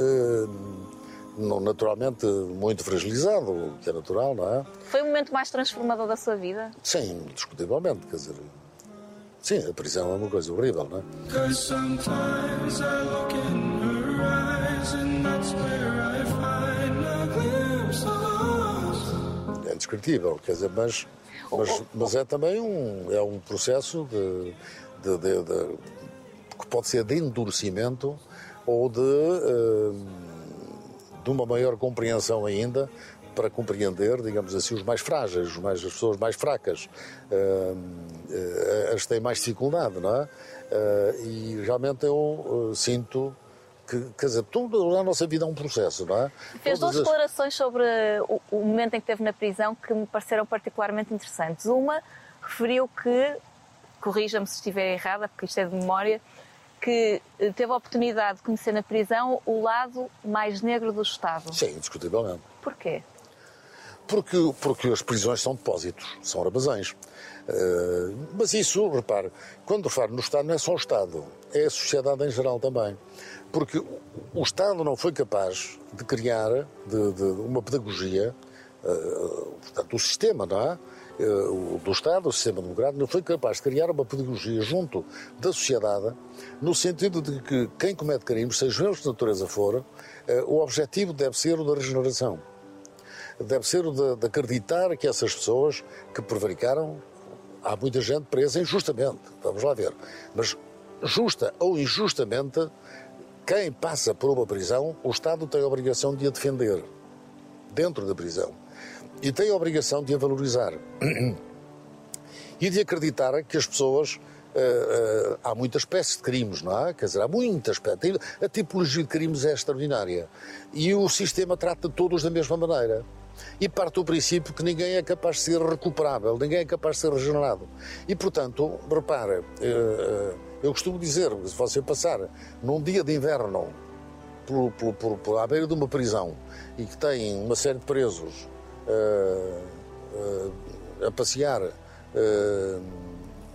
uh, naturalmente muito fragilizado, o que é natural, não é? Foi o momento mais transformador da sua vida? Sim, discutivelmente, quer dizer. Sim, a prisão é uma coisa horrível, não é? É indescritível, quer dizer, mas, mas, mas é também um, é um processo de, de, de, de que pode ser de endurecimento ou de, uh, de uma maior compreensão ainda para compreender, digamos assim, os mais frágeis, os mais, as pessoas mais fracas, uh, uh, as que têm mais dificuldade, não é? E realmente eu sinto que, quer dizer, tudo a nossa vida é um processo, não é? Fez duas Todas as- declarações sobre o, o momento em que esteve na prisão que me pareceram particularmente interessantes. Uma referiu que, corrija-me se estiver errada, porque isto é de memória, que eh, teve a oportunidade de conhecer na prisão o lado mais negro do Estado. Sim, indiscutivelmente. Porquê? Porque, porque as prisões são depósitos, são armazéns. Eh, mas isso, repare, quando refere no Estado, não é só o Estado, é a sociedade em geral também. Porque o- Estado não foi capaz de criar de, de uma pedagogia, eh, portanto, o sistema, não é? Eh, do Estado, o sistema democrático, não foi capaz de criar uma pedagogia junto da sociedade, no sentido de que quem comete crimes, eles de natureza for, eh, o objetivo deve ser o da regeneração deve ser o de acreditar que essas pessoas que prevaricaram, há muita gente presa injustamente, vamos lá ver. Mas justa ou injustamente, quem passa por uma prisão, o Estado tem a obrigação de a defender dentro da prisão e tem a obrigação de a valorizar *clears throat* e de acreditar que as pessoas. eh, eh, há muitas espécies de crimes, não há? Quer dizer, há muitas. A tipologia de crimes é extraordinária. E o sistema trata todos da mesma maneira. E parte do princípio que ninguém é capaz de ser recuperável, ninguém é capaz de ser regenerado. E, portanto, repara, eh, eh, eu costumo dizer, se você passar num dia de inverno por, por, por, por, à beira de uma prisão e que tem uma série de presos eh, eh, a passear eh,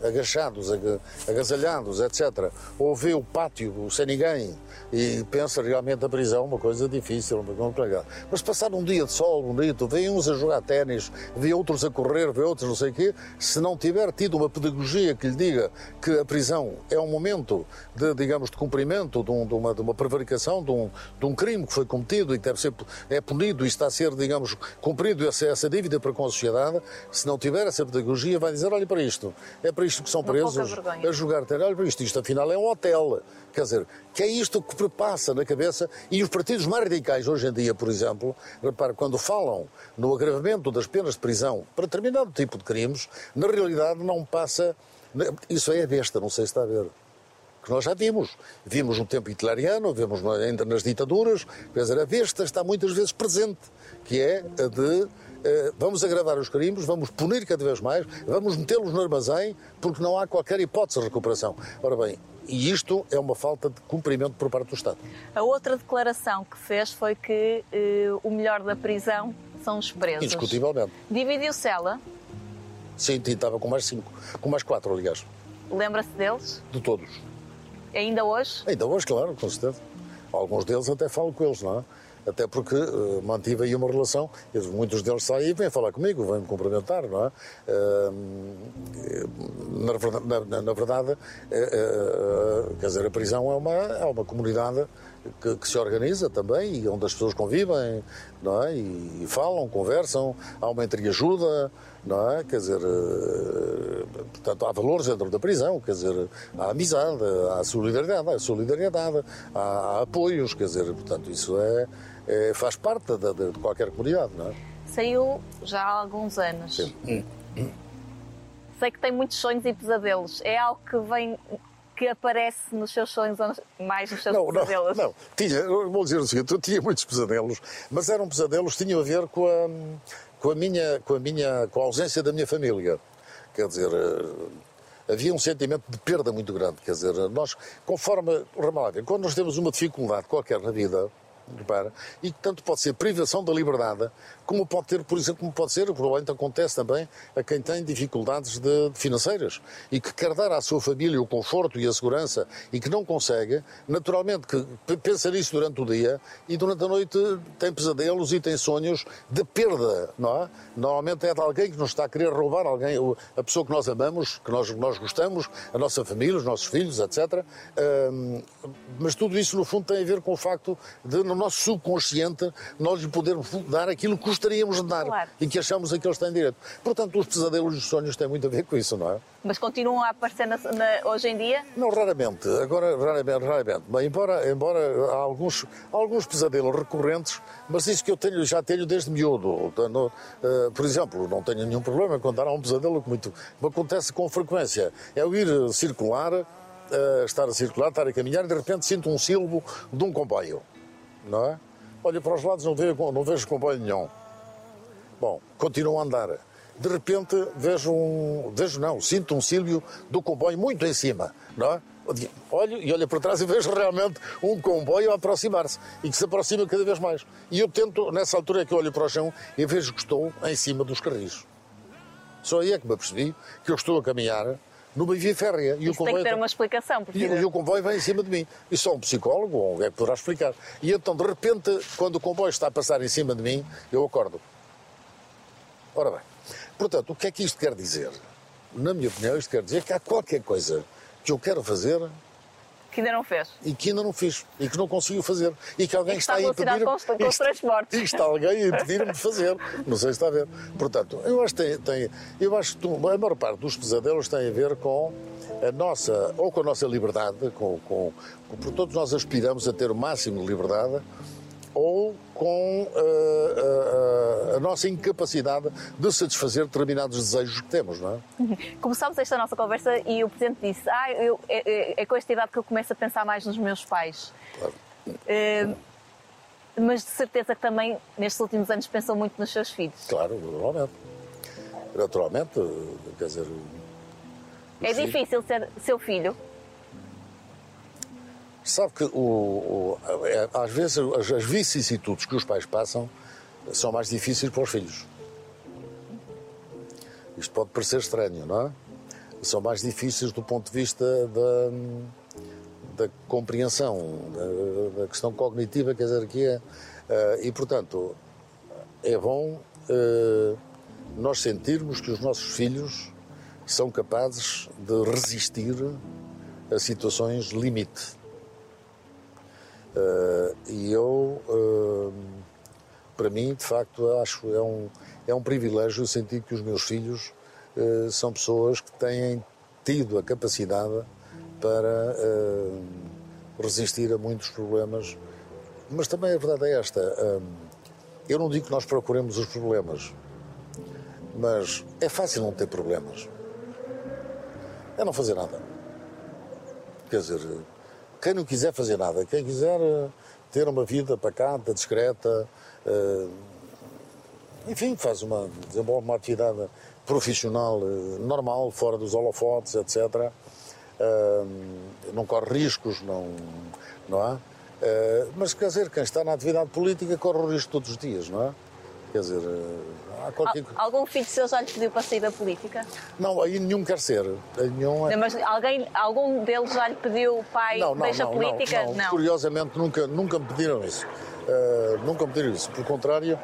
agachados, aga- agasalhados, etc., ou vê o pátio sem ninguém e pensa realmente a prisão uma coisa difícil, uma coisa complicada. Mas passar um dia de sol bonito, vê uns a jogar ténis, vê outros a correr, vê outros não sei o quê, se não tiver tido uma pedagogia que lhe diga que a prisão é um momento de, digamos, de cumprimento de, um- de uma, de uma prevaricação, de um, de um crime que foi cometido e que deve ser é punido e está a ser, digamos, cumprido essa, essa dívida para com a sociedade, se não tiver essa pedagogia, vai dizer, olha para isto, é para isto que são presos a jogar para isto, isto afinal é um hotel. Quer dizer, que é isto que passa na cabeça e os partidos mais radicais hoje em dia, por exemplo, repare, quando falam no agravamento das penas de prisão para determinado tipo de crimes, na realidade não passa. Isso é a besta, não sei se está a ver que nós já vimos. Vimos no tempo hitleriano, vimos no- ainda nas ditaduras, quer dizer, a besta está muitas vezes presente, que é a de vamos agravar os crimes, vamos punir cada vez mais, vamos metê-los no armazém, porque não há qualquer hipótese de recuperação. Ora bem, e isto é uma falta de cumprimento por parte do Estado. A outra declaração que fez foi que eh, o melhor da prisão são os presos. Indiscutivelmente. Dividiu cela. Sim, estava com mais cinco, com mais quatro, aliás, Lembra-se deles? de todos. Ainda hoje? Ainda hoje, claro, com certeza. Alguns deles até falo com eles, não é? Até porque eh, mantive aí uma relação, eles- muitos deles saem e vêm falar comigo, vêm me cumprimentar, não é? Eh, na, na- na- verdade, eh, quer dizer, a prisão é uma, é uma comunidade que, que se organiza também e onde as pessoas convivem, não é? E, falam, conversam, há uma entreajuda, não é? Quer dizer, eh, portanto, há valores dentro da prisão, quer dizer, há amizade, há solidariedade, há solidariedade, há, há apoios, quer dizer, portanto, isso é, é- faz parte da- de, de qualquer comunidade, não é? Saiu já há alguns anos. Sim. Sei que tem muitos sonhos e pesadelos. É algo que vem, que aparece nos seus sonhos mais nos seus Não, não, pesadelos? não. Tinha, eu vou dizer o seguinte, eu tinha muitos pesadelos, mas eram pesadelos que tinham a ver com a, com a minha, com a minha, com a ausência da minha família. Quer dizer, eh, havia um sentimento de perda muito grande. Quer dizer, nós, conforme, lá ver, quando nós temos uma dificuldade qualquer na vida, repara, e que tanto pode ser privação da liberdade, como pode ter, por exemplo, como pode ser, provavelmente acontece também a quem tem dificuldades de, de financeiras e que quer dar à sua família o conforto e a segurança e que não consegue, naturalmente que pensa nisso durante o dia e durante a noite tem pesadelos e tem sonhos de perda, não é? Normalmente é de alguém que nos está a querer roubar alguém, o- a pessoa que nós amamos, que nós, nós gostamos, a nossa família, os nossos filhos, etc. Mas tudo isso, no fundo, tem a ver com o facto de, no nosso subconsciente, nós lhe podermos dar aquilo que gostaríamos de dar Claro. e que achamos a que eles têm direito. Portanto, os pesadelos e os sonhos têm muito a ver com isso, não é? Mas continuam a aparecer na- na- hoje em dia? Não, raramente. Agora, raramente, raramente. Bem, embora, embora há alguns, alguns pesadelos recorrentes, mas isso que eu tenho, já tenho desde miúdo. No- eh, por exemplo, não tenho nenhum problema quando há um pesadelo que muito, acontece com frequência. É o ir circular a estar a circular, estar a caminhar, e de repente sinto um silbo de um comboio. Não é? Olho para os lados, não vejo, não vejo comboio nenhum. Bom, continuo a andar. De repente vejo um. Vejo não, sinto um silvio do comboio muito em cima, não é? Olho e olho para trás e vejo realmente um comboio a aproximar-se e que se aproxima cada vez mais. E eu tento, nessa altura é que eu olho para o chão e vejo que estou em cima dos carris. Só aí é que me apercebi que eu estou a caminhar numa via férrea. E o Isto tem que ter uma explicação. Porque... e, e o comboio vem em cima de mim. E só um psicólogo ou alguém poderá explicar. E então, de repente, quando o comboio está a passar em cima de mim, eu acordo. Ora bem, portanto, o que é que isto quer dizer? Na minha opinião, isto quer dizer que há qualquer coisa que eu quero fazer Que ainda não fez. e que ainda não fiz e que não consigo fazer e que alguém E que está, está a impedir com com e os está- transportes. e que está alguém a impedir-me de fazer não sei se está a ver portanto eu acho que tem, tem- eu acho que a maior parte dos pesadelos tem a ver com a nossa ou com a nossa liberdade com, com, com por todos nós aspiramos a ter o máximo de liberdade ou com uh, uh, uh, a nossa incapacidade de satisfazer determinados desejos que temos, não é? *laughs* Começámos esta nossa conversa e o Presidente disse: Ah, eu, é, é- é com esta idade que eu começo a pensar mais nos meus pais. Claro. Eh, mas de certeza que também, nestes últimos anos, pensou muito nos seus filhos. Claro, naturalmente. Naturalmente, quer dizer. É difícil ser seu filho. Sabe que o, o- é, às vezes as, as vicissitudes que os pais passam são mais difíceis para os filhos. Isto pode parecer estranho, não é? São mais difíceis do ponto de vista da, da compreensão, da, da questão cognitiva, quer dizer, que é. eh, e, portanto, é bom eh, nós sentirmos que os nossos filhos são capazes de resistir a situações limite. Uh, e eu, uh, para mim, de facto, acho é um é um privilégio sentir que os meus filhos uh, são pessoas que têm tido a capacidade para resistir a muitos problemas. Mas também a verdade é esta: eu não digo que nós procuremos os problemas, mas é fácil não ter problemas. É não fazer nada. Quer dizer, quem não quiser fazer nada, quem quiser eh, ter uma vida pacata, discreta, eh, enfim, faz uma, desenvolve uma atividade profissional eh, normal, fora dos holofotes, etc. Não corre riscos, não, não. Eh, Mas quer dizer, quem está na atividade política corre o risco todos os dias, não é? Quer dizer, eh, há qualquer... Al- algum filho seu já lhe pediu para sair da política? Não, aí nenhum quer ser. Nenhum é... Não, Mas alguém, algum deles já lhe pediu, pai, Não, não, deixa a não, política? não, não. Curiosamente, nunca, nunca me pediram isso. Uh, nunca me pediram isso. Pelo contrário,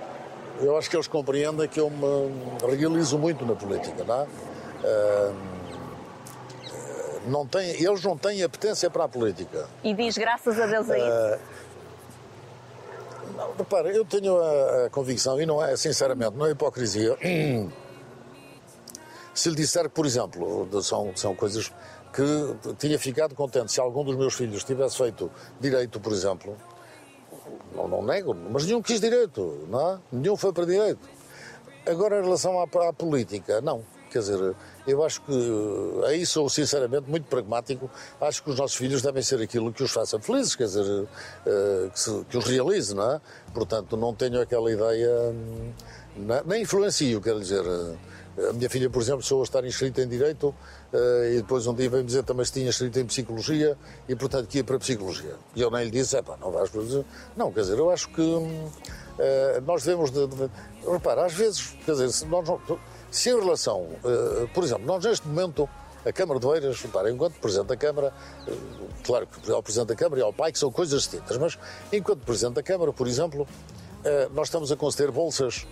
eu acho que eles compreendem que eu me realizo muito na política, não é? Uh, não tem, eles não têm apetência para a política. E diz graças a Deus a isso. Não, eu tenho a, a convicção, e não é, sinceramente, não é hipocrisia, se lhe disser por exemplo, são, são coisas que tinha ficado contente se algum dos meus filhos tivesse feito direito, por exemplo, não, não nego, mas nenhum quis direito, não é? Nenhum foi para direito. Agora, em relação à, à política, não. Quer dizer, eu acho que, aí sou sinceramente muito pragmático, acho que os nossos filhos devem ser aquilo que os faça felizes, quer dizer, eh, que, se- que os realize, não é? Portanto, não tenho aquela ideia, hum, nem influencio, quero dizer. eh, A minha filha, por exemplo, sou a estar inscrita em Direito eh, e depois um dia veio-me dizer também se tinha inscrito em Psicologia e, portanto, que ia para Psicologia. E eu nem lhe disse, "Epá, não vais para... Não, quer dizer, eu acho que hum, eh, nós devemos... De, de- repara, às vezes, quer dizer, se, nós não- se em relação... eh, por exemplo, nós neste momento, a Câmara de Oeiras, repara, enquanto Presidente da Câmara, eh, claro que ao Presidente da Câmara e ao pai, que são coisas distintas, mas enquanto Presidente da Câmara, por exemplo, eh, nós estamos a conceder bolsas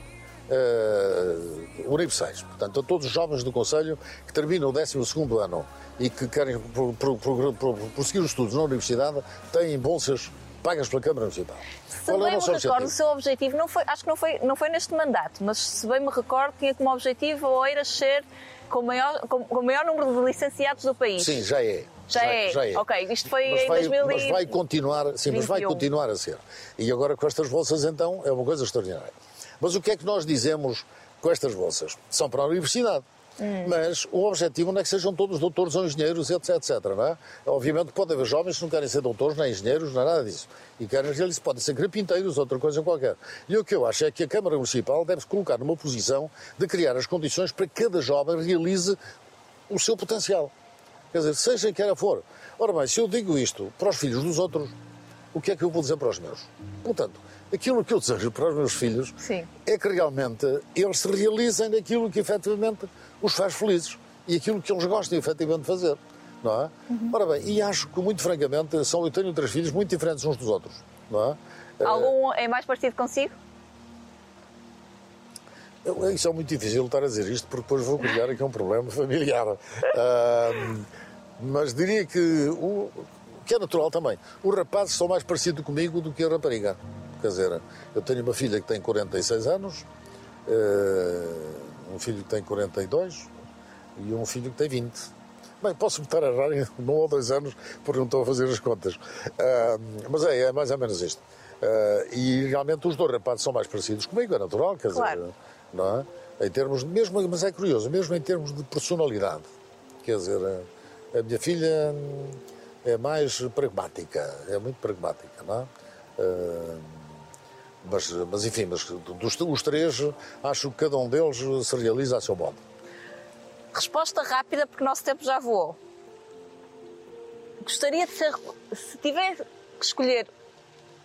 universais. Portanto, a todos os jovens do Conselho que terminam o 12 ano e que querem pro- pro- pro- pro- prosseguir os estudos na universidade, têm bolsas pagas pela Câmara Municipal. Se Qual é o bem me recordo, o objetivo? seu objetivo, não foi, acho que não foi, não foi neste mandato, mas se bem me recordo, tinha como objetivo a Oeiras ser com o maior, com, com o maior número de licenciados do país. Sim, já é. Já é. Ok, isto foi mas em vai, 2021. Mas vai continuar, sim, mas vai continuar a ser. E agora com estas bolsas, então, é uma coisa extraordinária. Mas o que é que nós dizemos com estas bolsas? São para a universidade. Mas o objetivo não é que sejam todos doutores ou engenheiros, etc, etc. Não é? Obviamente pode haver jovens que não querem ser doutores, nem engenheiros, nem nada disso. E querem, eles podem ser carpinteiros, outra coisa qualquer. E o que eu acho é que a Câmara Municipal deve se colocar numa posição de criar as condições para que cada jovem realize o seu potencial. Quer dizer, seja quem for. Ora bem, se eu digo isto para os filhos dos outros, o que é que eu vou dizer para os meus? Portanto, aquilo que eu desejo para os meus filhos Sim. é que realmente eles se realizem naquilo que efetivamente os faz felizes e aquilo que eles gostam efetivamente de fazer. Não é? Ora bem, e acho que, muito francamente, são, eu tenho três filhos muito diferentes uns dos outros. Não é? Algum é mais parecido consigo? Eu- Isso é muito difícil estar a dizer isto, porque depois vou criar aqui um problema familiar. Ahm, mas diria que o que é natural também. Os rapazes são mais parecidos comigo do que a rapariga. Quer dizer, eu tenho uma filha que tem 46 anos, eh, um filho que tem 42 e um filho que tem 20. Bem, posso me estar a errar em um ou dois anos porque não estou a fazer as contas. Ah, mas é, é mais ou menos isto. Ah, e realmente os dois rapazes são mais parecidos comigo, é natural, quer Claro. dizer, não é? Em termos, mesmo, mas é curioso, mesmo em termos de personalidade. Quer dizer, a, a minha filha é mais pragmática, é muito pragmática, não é? Ah, mas, mas enfim, mas dos os três, acho que cada um deles se realiza a seu modo. Resposta rápida, porque o nosso tempo já voou. Gostaria de ser. Se tiver que escolher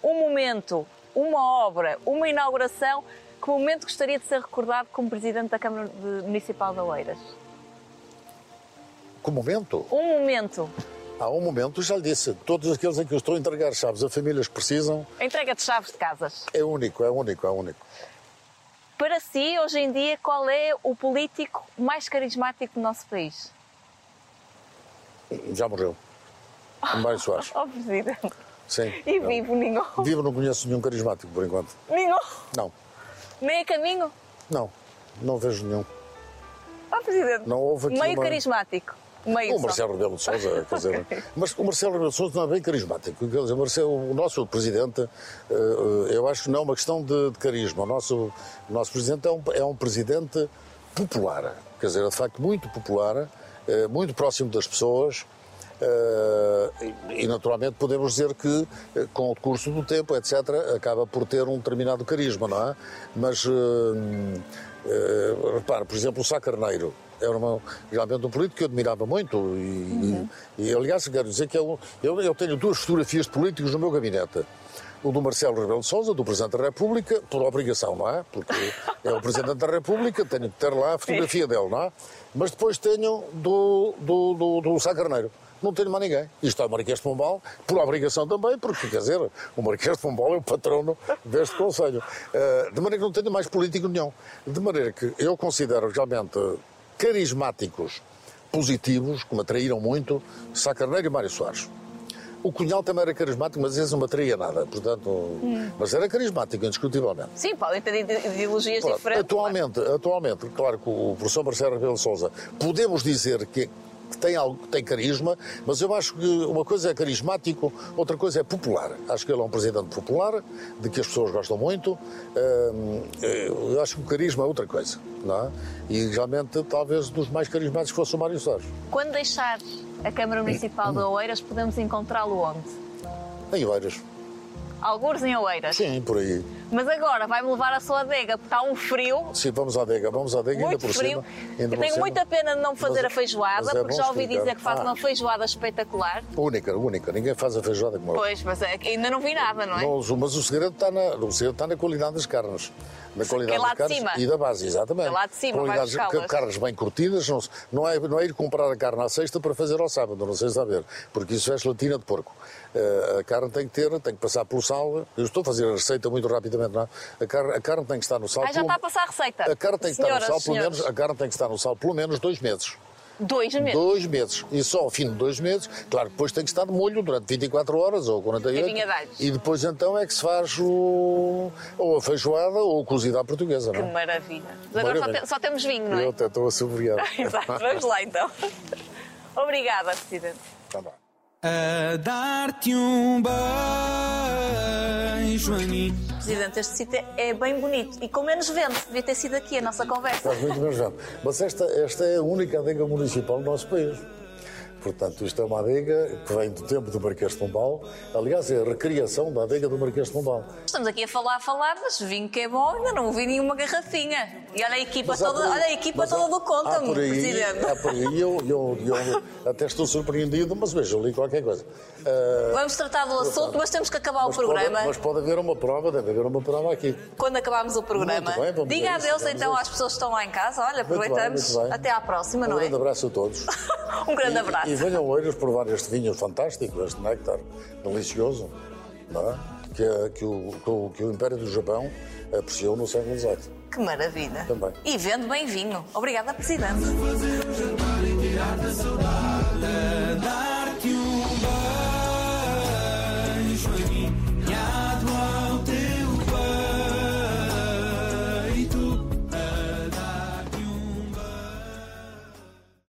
um momento, uma obra, uma inauguração, que momento gostaria de ser recordado como Presidente da Câmara Municipal de Oeiras? Que momento? Um momento. Há um momento, já lhe disse, todos aqueles em que eu estou a entregar chaves a famílias que precisam, entrega de chaves de casas. é único, é único, é único. Para si, hoje em dia, qual é o político mais carismático do nosso país? Já morreu. Mário *laughs* Soares. Oh, Presidente. Sim. E vivo, nenhum. Vivo não conheço nenhum carismático, por enquanto. Nenhum. Não, Nem a caminho? não. Não vejo nenhum. Oh, Presidente. Não houve aqui Meio uma- carismático. Meio O. Marcelo Rebelo de Sousa, quer dizer, *laughs* mas o Marcelo Rebelo de Sousa não é bem carismático. Quer dizer, o, Marcelo, o nosso presidente, eh, eu acho que não é uma questão de, de carisma. O nosso, o nosso presidente é um, é um presidente popular, quer dizer, é de facto muito popular, eh, muito próximo das pessoas. eh, e, naturalmente podemos dizer que com o curso do tempo, etc., acaba por ter um determinado carisma, não é? Mas repare, por exemplo, o Sá Carneiro era uma, realmente um político que eu admirava muito e, e, e, aliás quero dizer que eu, eu, eu tenho duas fotografias de políticos no meu gabinete. O do Marcelo Rebelo de Sousa, do Presidente da República, por obrigação, não é? Porque é o Presidente da República, tenho que ter lá a fotografia dele, não é? Mas depois tenho do, do, do, do Sá Carneiro. Não tenho mais ninguém. Isto é o Marquês de Pombal, por obrigação também, porque, quer dizer, o Marquês de Pombal é o patrono deste Conselho. Eh, de maneira que não tenho mais político nenhum. De maneira que eu considero realmente carismáticos, positivos, que me atraíram muito, Sá Carneiro e Mário Soares. O Cunhal também era carismático, mas esse não me atraía nada, portanto... Mas era carismático, indiscutivelmente. Sim, podem ter ide- ideologias Claro, diferentes. atualmente, atualmente, claro que o professor Marcelo Rebelo de Sousa, podemos dizer que tem, algo, tem carisma, mas eu acho que uma coisa é carismático, outra coisa é popular. Acho que ele é um presidente popular, de que as pessoas gostam muito. Eu acho que o carisma é outra coisa, não é? E realmente, talvez, dos mais carismáticos fosse o Mário Soares. Quando deixar a Câmara Municipal de Oeiras, podemos encontrá-lo onde? Em Oeiras. Algures em Oeiras. Sim, por aí. Mas agora vai-me levar a sua adega, porque está um frio, Sim, vamos à adega, vamos à adega, ainda muito por frio. cima. ainda Eu tenho cima. muita pena de não fazer Mas- a feijoada, é porque já ouvi explicar. dizer que faz Ah. uma feijoada espetacular. Única, única. Ninguém faz a feijoada como. Pois, mas é ainda não vi nada, não é? Não, mas o segredo está na, o segredo está na qualidade das carnes. Na qualidade é das carnes cima. e da base, exatamente. É lá de cima, vai Qualidades- buscá-las. carnes bem curtidas, não, não, é, não é ir comprar a carne à sexta para fazer ao sábado, não sei se está a ver, porque isso é gelatina de porco. Eh, a carne tem que ter, tem que passar pelo sal. Eu estou a fazer a receita muito rapidamente, não é? A carne, a carne tem que estar no sal. Ah, já está a passar a receita. A carne tem que Senhoras, estar no sal, pelo senhores. menos, a carne tem que estar no sal pelo menos dois meses. Dois meses. Dois meses. E só ao fim de dois meses, claro, depois tem que estar de molho durante 24 horas ou 48. E. E depois então é que se faz o... ou a feijoada ou o cozido à portuguesa, Que não é? maravilha. Mas agora só, Maravilha. te- só temos vinho, não é? Eu até estou a saborear. *laughs* Exato, vamos lá então. *laughs* Obrigada, Presidente. Tá bom. A dar-te um beijo, Anitta. Presidente, este sítio é bem bonito e com menos vento. Devia ter sido aqui a nossa conversa. Faz muito menos vento. Mas esta, esta é a única adega municipal do nosso país. Portanto, isto é uma adega que vem do tempo do Marquês de Pombal. Aliás, é a recriação da adega do Marquês de Pombal. Estamos aqui a falar, a falar, mas vinho que é bom, ainda não vi nenhuma garrafinha. E olha a equipa Mas toda, aí- olha a equipa toda há- do há conta-me, por aí- Presidente. Há por aí, eu, eu, eu até estou surpreendido, mas veja, eu li qualquer coisa. Ah, Vamos tratar do assunto, mas temos que acabar o programa. Pode, mas pode haver uma prova, deve haver uma prova aqui. Quando acabarmos o programa. Muito bem, Diga isso, adeus então às pessoas que estão lá em casa. Olha, Muito bem, aproveitamos. muito bem. Até à próxima, Um não é? grande abraço a todos. *laughs* Um grande E- abraço. E venham loiras provar este vinho fantástico, este néctar delicioso, não é? que, que, o, que, o, que o Império do Japão apreciou no século XVIII. Que maravilha! Também. E vendo bem vinho. Obrigada, Presidente.